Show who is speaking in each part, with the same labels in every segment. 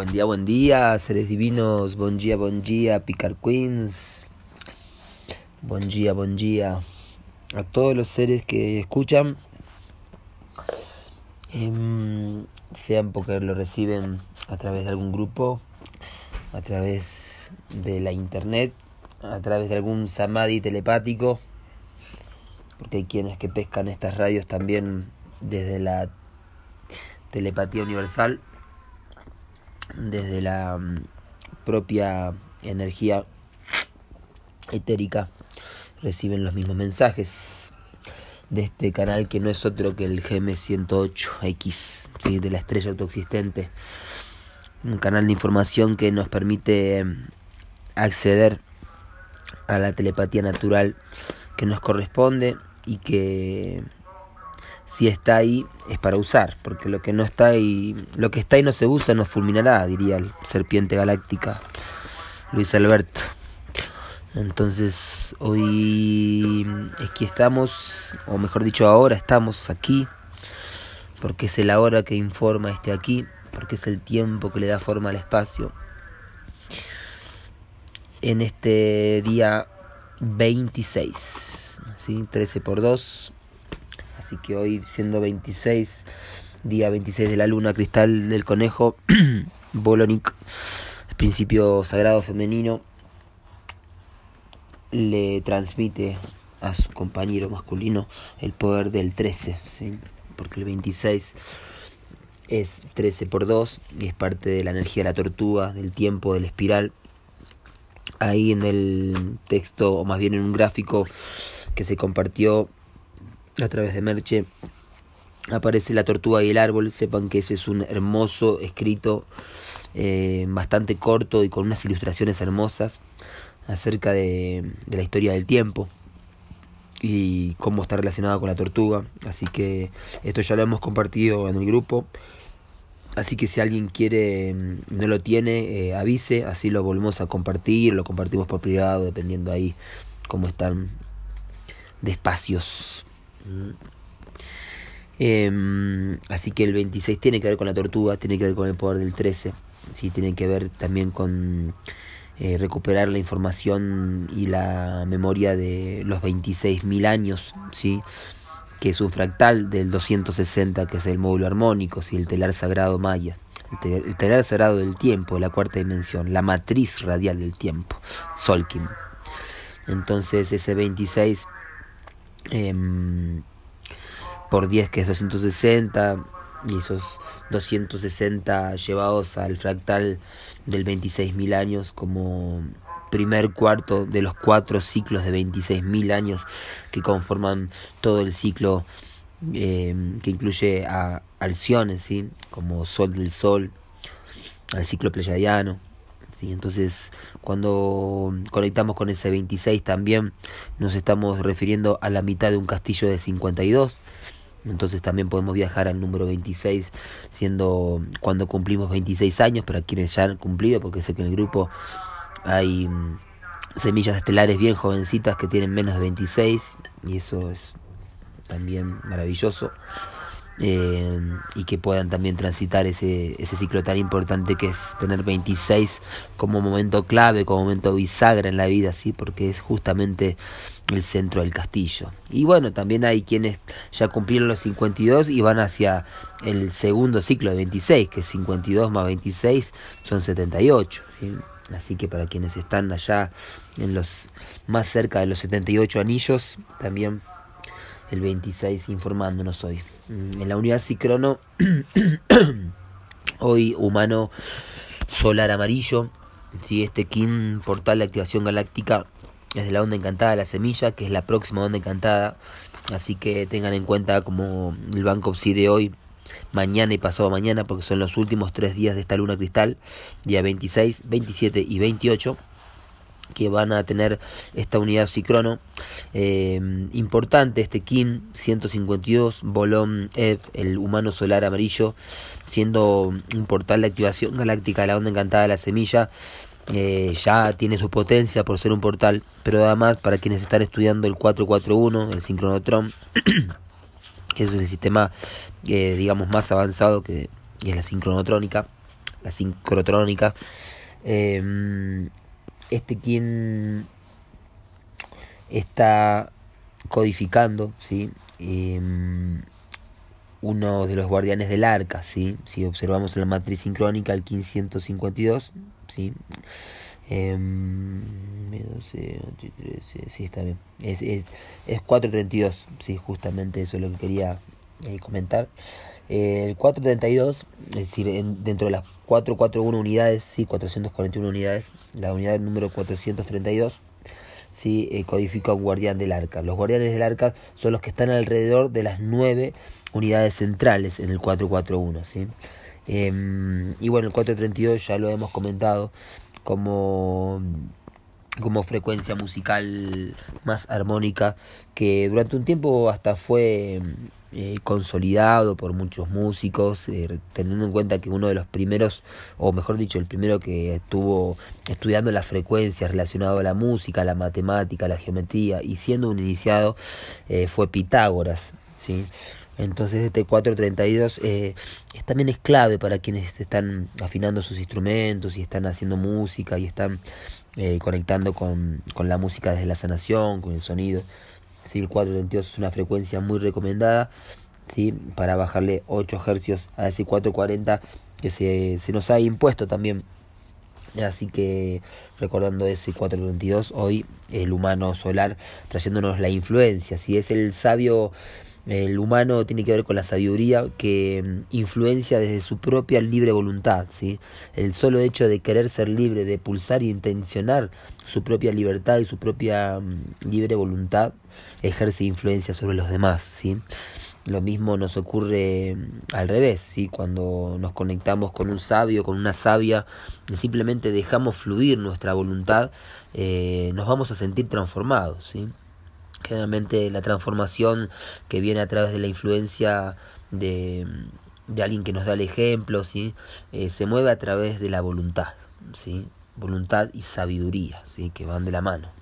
Speaker 1: Buen día, buen día, seres divinos, buen día, buen día, Picar Queens, buen día, buen día a todos los seres que escuchan, em, sean porque lo reciben a través de algún grupo, a través de la internet, a través de algún samadhi telepático, porque hay quienes que pescan estas radios también desde la telepatía universal desde la mm, propia energía etérica reciben los mismos mensajes de este canal que no es otro que el GM108X, ¿sí? de la estrella autoexistente. Un canal de información que nos permite mm, acceder a la telepatía natural que nos corresponde y que si está ahí es para usar, porque lo que no está ahí, lo que está ahí no se usa nos fulminará, diría el serpiente galáctica Luis Alberto. Entonces hoy aquí estamos, o mejor dicho ahora estamos aquí, porque es el ahora que informa este aquí, porque es el tiempo que le da forma al espacio. En este día 26, ¿sí? 13 por 2, Así que hoy, siendo 26, día 26 de la luna, cristal del conejo, Bolonic, principio sagrado femenino, le transmite a su compañero masculino el poder del 13, ¿sí? porque el 26 es 13 por 2 y es parte de la energía de la tortuga, del tiempo, del espiral. Ahí en el texto, o más bien en un gráfico que se compartió a través de Merche aparece la tortuga y el árbol. Sepan que ese es un hermoso escrito, eh, bastante corto y con unas ilustraciones hermosas acerca de, la historia del tiempo y cómo está relacionado con la tortuga. Así que esto ya lo hemos compartido en el grupo. Así que si alguien quiere, mm, no lo tiene, eh, avise, así lo volvemos a compartir, lo compartimos por privado, dependiendo ahí cómo están de espacios. Em, así que el 26 tiene que ver con la tortuga, tiene que ver con el poder del 13, ¿sí? tiene que ver también con eh, recuperar la información y la memoria de los 26.000 años, ¿sí? que es un fractal del 260, que es el módulo armónico, ¿sí? el telar sagrado maya, el, telar sagrado del tiempo, de la cuarta dimensión, la matriz radial del tiempo, Solkin. Entonces ese 26 Em, por 10 que es 260 y esos 260 llevados al fractal del 26.000 años como primer cuarto de los cuatro ciclos de 26.000 años que conforman todo el ciclo em, que incluye a Alciones, ¿sí? como Sol del Sol, al ciclo pleyadiano entonces, cuando conectamos con ese 26 también nos estamos refiriendo a la mitad de un castillo de 52. Entonces también podemos viajar al número 26, siendo cuando cumplimos 26 años, para quienes ya han cumplido, porque sé que en el grupo hay mm, semillas estelares bien jovencitas que tienen menos de 26, y eso es también maravilloso. Eh, y que puedan también transitar ese, ese ciclo tan importante que es tener 26 como momento clave, como momento bisagra en la vida, ¿sí? porque es justamente el centro del castillo. Y bueno, también hay quienes ya cumplieron los 52 y van hacia el segundo ciclo de 26, que es 52 más 26 son 78. ¿sí? Así que para quienes están allá en los más cerca de los 78 anillos, también el 26 informándonos hoy. Mm, en la unidad Cicrono, hoy humano solar amarillo, ¿sí? este Kin portal de activación galáctica es de la onda encantada la semilla, que es la próxima onda encantada, así que tengan en cuenta como el Banco Psi de hoy, mañana y pasado mañana, porque son los últimos tres días de esta luna cristal, día 26, 27 y 28 que van a tener esta unidad Cicrono. Eh, importante este Kin 152, Bolón Ev, el humano solar amarillo, siendo un portal de activación galáctica de la onda encantada de la semilla. Eh, ya tiene su potencia por ser un portal, pero además para quienes están estudiando el 441, el sincronotron, que es el sistema eh, digamos más avanzado que es la sincronotrónica la sincrotrónica. Em, este quien está codificando, ¿sí? Em, uno de los guardianes del arca, ¿sí? si observamos en la matriz sincrónica el 1552, ¿sí? Eh, sí, está bien. Es, es, es 432, sí, justamente eso es lo que quería eh, comentar. Eh, el 432, es decir, dentro de las 441 unidades, sí, 441 unidades, la unidad número 432, sí, eh, codifica un guardián del arca. Los guardianes del arca son los que están alrededor de las 9 unidades centrales en el 441, ¿sí? Em, y bueno, el 432 ya lo hemos comentado, como, como frecuencia musical más armónica que durante un tiempo hasta fue eh, consolidado por muchos músicos, eh, teniendo en cuenta que uno de los primeros, o mejor dicho, el primero que estuvo estudiando las frecuencias relacionado a la música, la matemática, la geometría y siendo un iniciado eh, fue Pitágoras, ¿sí? Entonces este 432 eh, es, también es clave para quienes están afinando sus instrumentos y están haciendo música y están eh, conectando con, con, la música desde la sanación, con el sonido. Sí, el 432 es una frecuencia muy recomendada ¿sí? para bajarle 8 hercios a ese 440 que se, nos ha impuesto también. Así que recordando ese 432, hoy el humano solar trayéndonos la influencia. Si es el sabio el humano tiene que ver con la sabiduría que mm, influencia desde su propia libre voluntad, ¿sí? El solo hecho de querer ser libre, de pulsar y intencionar su propia libertad y su propia mm, libre voluntad ejerce influencia sobre los demás, ¿sí? Lo mismo nos ocurre mm, al revés, ¿sí? Cuando nos conectamos con un sabio, con una sabia, y simplemente dejamos fluir nuestra voluntad, eh, nos vamos a sentir transformados, ¿sí? Generalmente la transformación que viene a través de la influencia de, de alguien que nos da el ejemplo, ¿sí? Eh, se mueve a través de la voluntad, ¿sí? voluntad y sabiduría, ¿sí? que van de la mano.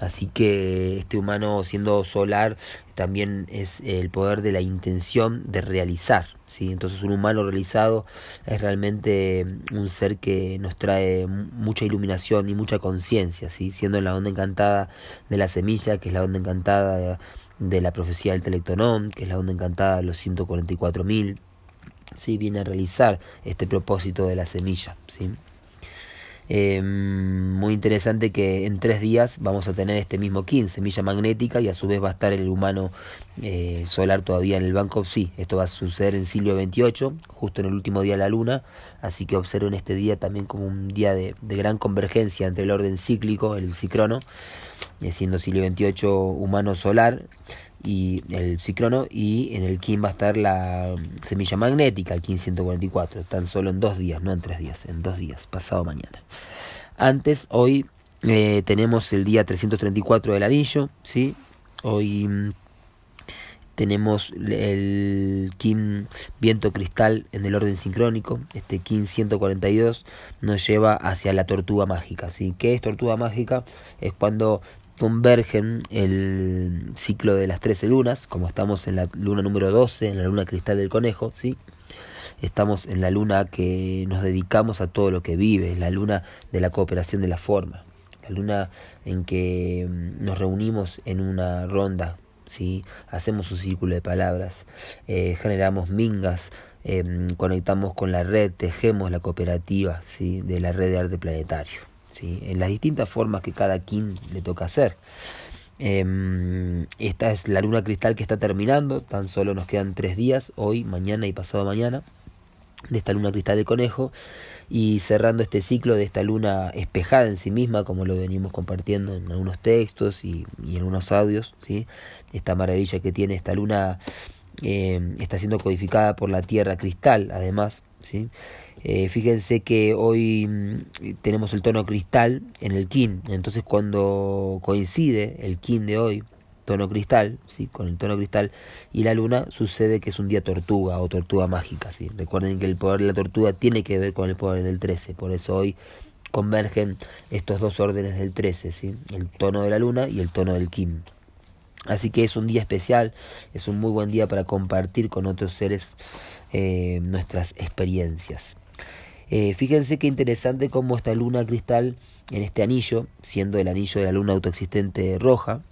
Speaker 1: Así que este humano siendo solar también es el poder de la intención de realizar. ¿sí? Entonces un humano realizado es realmente un ser que nos trae mucha iluminación y mucha conciencia, ¿sí? siendo la onda encantada de la semilla, que es la onda encantada de, la profecía del Telectonón, que es la onda encantada de los 144.000. ¿sí? Viene a realizar este propósito de la semilla. ¿sí? Eh, muy interesante que en tres días vamos a tener este mismo Kin, semilla magnética, y a su vez va a estar el humano eh, solar todavía en el banco. Sí, esto va a suceder en Silvio 28, justo en el último día de la luna, así que observen este día también como un día de, gran convergencia entre el orden cíclico, el cicrono, eh, siendo Silvio 28 humano solar y el cicrono y en el Kim va a estar la semilla magnética, el Kim 144, tan solo en dos días, no en tres días, en dos días, pasado mañana. Antes, hoy eh, tenemos el día 334 del anillo, ¿sí? Hoy mm, tenemos el Kim viento cristal en el orden sincrónico, este Kim 142 nos lleva hacia la tortuga mágica, ¿sí? ¿Qué es tortuga mágica? Es cuando convergen el ciclo de las 13 lunas, como estamos en la luna número 12, en la luna cristal del conejo, ¿sí? Estamos en la luna que nos dedicamos a todo lo que vive, la luna de la cooperación de la forma, la luna en que mm, nos reunimos en una ronda, ¿sí? Hacemos un círculo de palabras, eh, generamos mingas, em, conectamos con la red, tejemos la cooperativa, ¿sí? De la red de arte planetario en las distintas formas que cada kin le toca hacer. Em, esta es la luna cristal que está terminando, tan solo nos quedan tres días, hoy, mañana y pasado mañana, de esta luna cristal de conejo, y cerrando este ciclo de esta luna espejada en sí misma, como lo venimos compartiendo en algunos textos y, en algunos audios, ¿sí? esta maravilla que tiene esta luna em, está siendo codificada por la tierra cristal, además, ¿sí? Eh, fíjense que hoy mm, tenemos el tono cristal en el kin, entonces cuando coincide el kin de hoy, tono cristal, ¿sí? con el tono cristal y la luna, sucede que es un día tortuga o tortuga mágica. ¿sí? Recuerden que el poder de la tortuga tiene que ver con el poder del 13, por eso hoy convergen estos dos órdenes del 13, ¿sí? el tono de la luna y el tono del kin. Así que es un día especial, es un muy buen día para compartir con otros seres eh, nuestras experiencias. Eh, fíjense qué interesante cómo esta luna cristal en este anillo, siendo el anillo de la luna autoexistente roja,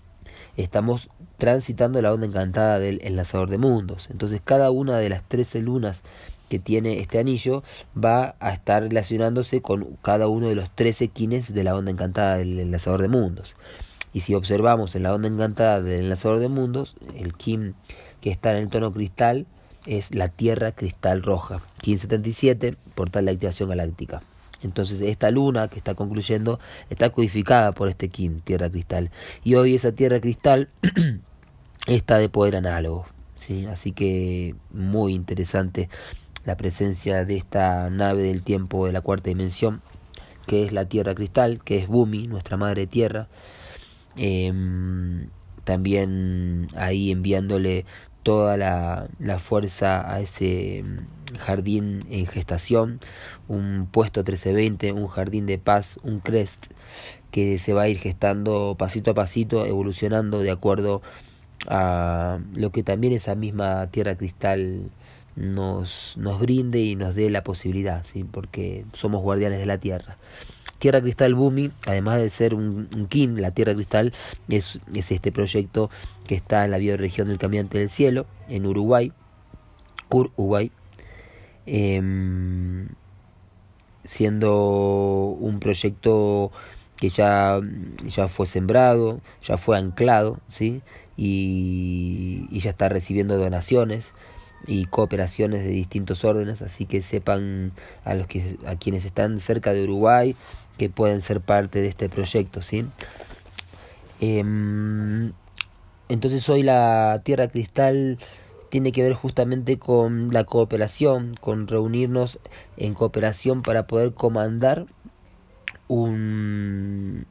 Speaker 1: estamos transitando la onda encantada del enlazador de mundos. Entonces cada una de las 13 lunas que tiene este anillo va a estar relacionándose con cada uno de los 13 quines de la onda encantada del enlazador de mundos. Y si observamos en la onda encantada del enlazador de mundos, el kin que está en el tono cristal es la Tierra cristal roja, 1577, portal de activación galáctica. Entonces esta luna que está concluyendo está codificada por este Kim, Tierra Cristal. Y hoy esa Tierra Cristal está de poder análogo. ¿sí? Así que muy interesante la presencia de esta nave del tiempo de la cuarta dimensión, que es la Tierra Cristal, que es Bumi, nuestra madre tierra. Em, también ahí enviándole toda la, la fuerza a ese jardín en gestación, un puesto 1320, un jardín de paz, un crest que se va a ir gestando pasito a pasito, evolucionando de acuerdo a lo que también esa misma tierra cristal nos, nos brinde y nos dé la posibilidad, ¿sí? porque somos guardianes de la tierra. Tierra Cristal Bumi, además de ser un, un kin, la Tierra Cristal es, es este proyecto que está en la bioregión del Caminante del Cielo, en Uruguay, Uruguay, Em, siendo un proyecto que ya, ya fue sembrado, ya fue anclado, ¿sí? Y, ya está recibiendo donaciones y cooperaciones de distintos órdenes, así que sepan a los que a quienes están cerca de Uruguay que pueden ser parte de este proyecto, ¿sí? Em, entonces hoy la Tierra Cristal tiene que ver justamente con la cooperación, con reunirnos en cooperación para poder comandar un,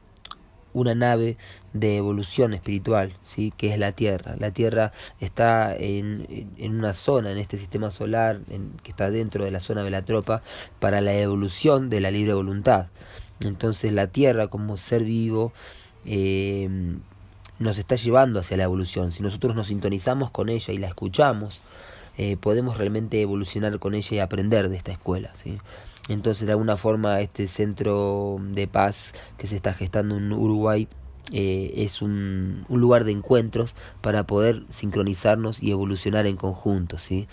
Speaker 1: una nave de evolución espiritual, ¿sí? que es la Tierra. La Tierra está en, en una zona, en este sistema solar, en, que está dentro de la zona de la tropa, para la evolución de la libre voluntad. Entonces la Tierra como ser vivo eh, nos está llevando hacia la evolución. Si nosotros nos sintonizamos con ella y la escuchamos, eh, podemos realmente evolucionar con ella y aprender de esta escuela. ¿sí? Entonces, de alguna forma, este centro de paz que se está gestando en Uruguay eh, es un, un, lugar de encuentros para poder sincronizarnos y evolucionar en conjunto, ¿sí?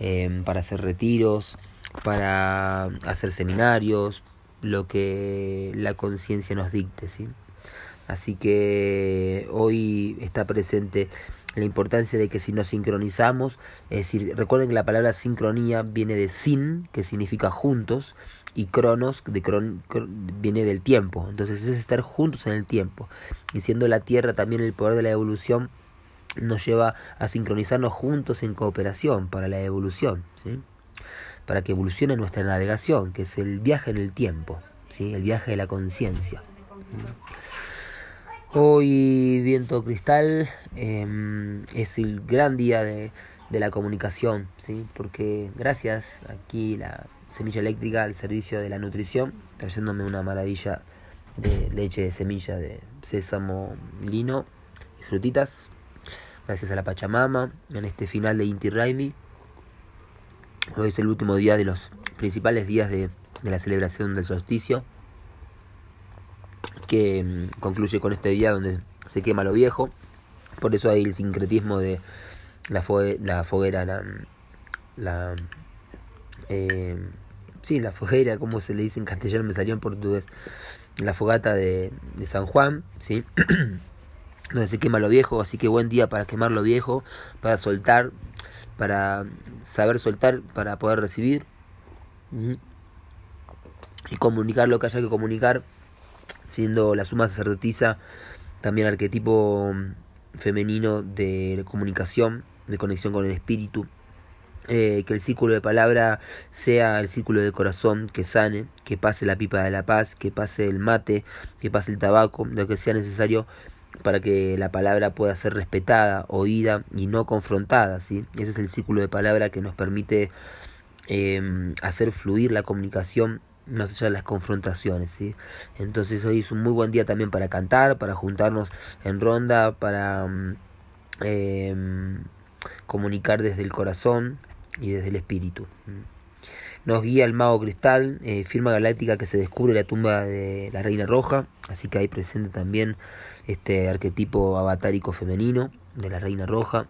Speaker 1: Eh, para hacer retiros, para hacer seminarios, lo que la conciencia nos dicte. ¿sí? Así que hoy está presente la importancia de que si nos sincronizamos, es decir, recuerden que la palabra sincronía viene de sin, que significa juntos, y cronos de viene del tiempo. Entonces es estar juntos en el tiempo. Y siendo la Tierra también el poder de la evolución, nos lleva a sincronizarnos juntos en cooperación para la evolución, ¿sí? Para que evolucione nuestra navegación, que es el viaje en el tiempo, ¿sí? el viaje de la conciencia. Hoy Viento Cristal em, es el gran día de, de, la comunicación, ¿sí? porque gracias aquí la semilla eléctrica al servicio de la nutrición, trayéndome una maravilla de leche de semilla de sésamo, lino y frutitas. Gracias a la Pachamama en este final de Inti Raimi. Hoy es el último día de los principales días de, la celebración del solsticio que mm, concluye con este día donde se quema lo viejo. Por eso hay el sincretismo de la, foguera, la, la eh, sí, la foguera, como se le dice en castellano, me salió en portugués, la fogata de, de San Juan, sí, donde se quema lo viejo, así que buen día para quemar lo viejo, para soltar, para saber soltar, para poder recibir y comunicar lo que haya que comunicar siendo la suma sacerdotisa también arquetipo femenino de comunicación, de conexión con el espíritu. Eh, que el círculo de palabra sea el círculo de corazón que sane, que pase la pipa de la paz, que pase el mate, que pase el tabaco, lo que sea necesario para que la palabra pueda ser respetada, oída y no confrontada. ¿sí? Ese es el círculo de palabra que nos permite eh, hacer fluir la comunicación más allá de las confrontaciones, ¿sí? Entonces hoy es un muy buen día también para cantar, para juntarnos en ronda, para em, comunicar desde el corazón y desde el espíritu. Nos guía el mago cristal, eh, firma galáctica que se descubre la tumba de la reina roja, así que ahí presente también este arquetipo avatárico femenino de la reina roja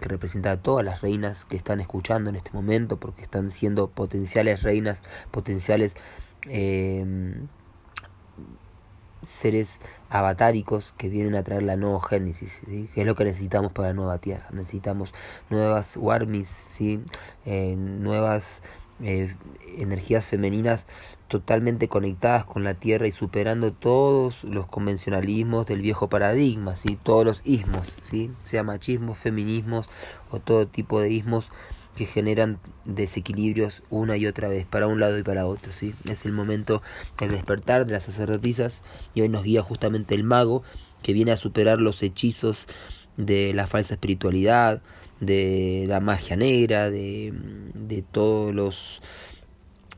Speaker 1: que representa a todas las reinas que están escuchando en este momento porque están siendo potenciales reinas, potenciales eh, seres avatáricos que vienen a traer la nueva génesis, que es lo que necesitamos para la nueva tierra. Necesitamos nuevas warmis, ¿sí? Eh, nuevas eh, energías femeninas totalmente conectadas con la tierra y superando todos los convencionalismos del viejo paradigma, ¿sí? todos los ismos, ¿sí? sea machismo, feminismos o todo tipo de ismos que generan desequilibrios una y otra vez, para un lado y para otro. ¿sí? Es el momento del despertar de las sacerdotisas y hoy nos guía justamente el mago que viene a superar los hechizos de la falsa espiritualidad, de la magia negra, de, de todos los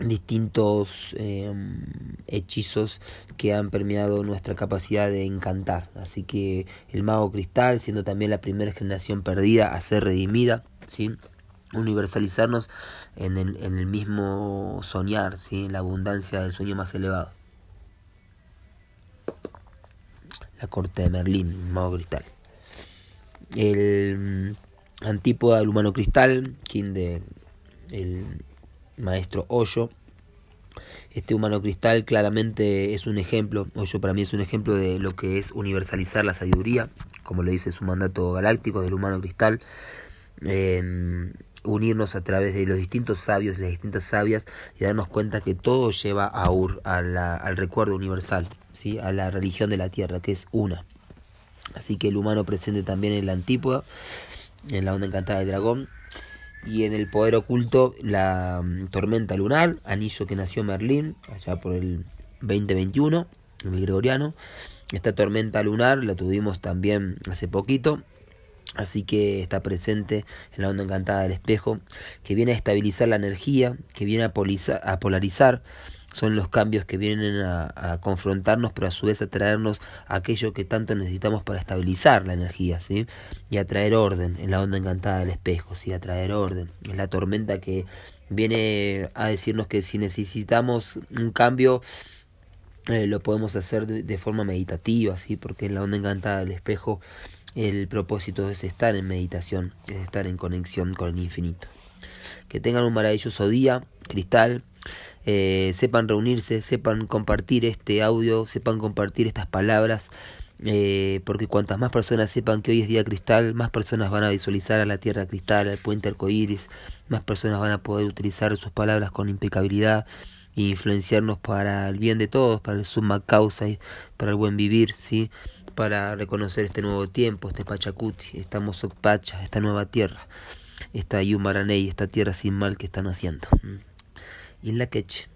Speaker 1: distintos em, hechizos que han permeado nuestra capacidad de encantar. Así que el mago cristal, siendo también la primera generación perdida a ser redimida, ¿sí? universalizarnos en el, en el mismo soñar, ¿sí? en la abundancia del sueño más elevado. La corte de Merlín, el mago cristal. El mm, antípoda del humano cristal, quien de el maestro Hoyo. Este humano cristal claramente es un ejemplo, Hoyo para mí es un ejemplo de lo que es universalizar la sabiduría, como lo dice su mandato galáctico del humano cristal. Eh, unirnos a través de los distintos sabios, las distintas sabias y darnos cuenta que todo lleva a Ur, al recuerdo universal, ¿sí? a la religión de la tierra, que es una. Así que el humano presente también en la antípoda, en la onda encantada del dragón, y en el poder oculto la mm, tormenta lunar, anillo que nació Merlín, allá por el 2021, en el gregoriano. Esta tormenta lunar la tuvimos también hace poquito, Así que está presente en la onda encantada del espejo, que viene a estabilizar la energía, que viene a, polarizar. Son los cambios que vienen a, confrontarnos, pero a su vez a traernos aquello que tanto necesitamos para estabilizar la energía, ¿sí? Y a traer orden en la onda encantada del espejo, ¿sí? A traer orden. Es la tormenta que viene a decirnos que si necesitamos un cambio, eh, lo podemos hacer de, forma meditativa, ¿sí? Porque en la onda encantada del espejo el propósito es estar en meditación, es estar en conexión con el infinito. Que tengan un maravilloso día, cristal. Eh, sepan reunirse, sepan compartir este audio, sepan compartir estas palabras. Eh, porque cuantas más personas sepan que hoy es día cristal, más personas van a visualizar a la tierra cristal, al puente arcoíris, más personas van a poder utilizar sus palabras con impecabilidad e influenciarnos para el bien de todos, para el summa causa y para el buen vivir, ¿sí? para reconocer este nuevo tiempo, este Pachacuti, esta Mosokpacha, esta nueva tierra, esta Yumaraney, esta tierra sin mal que están haciendo. Mm. Y en la queche.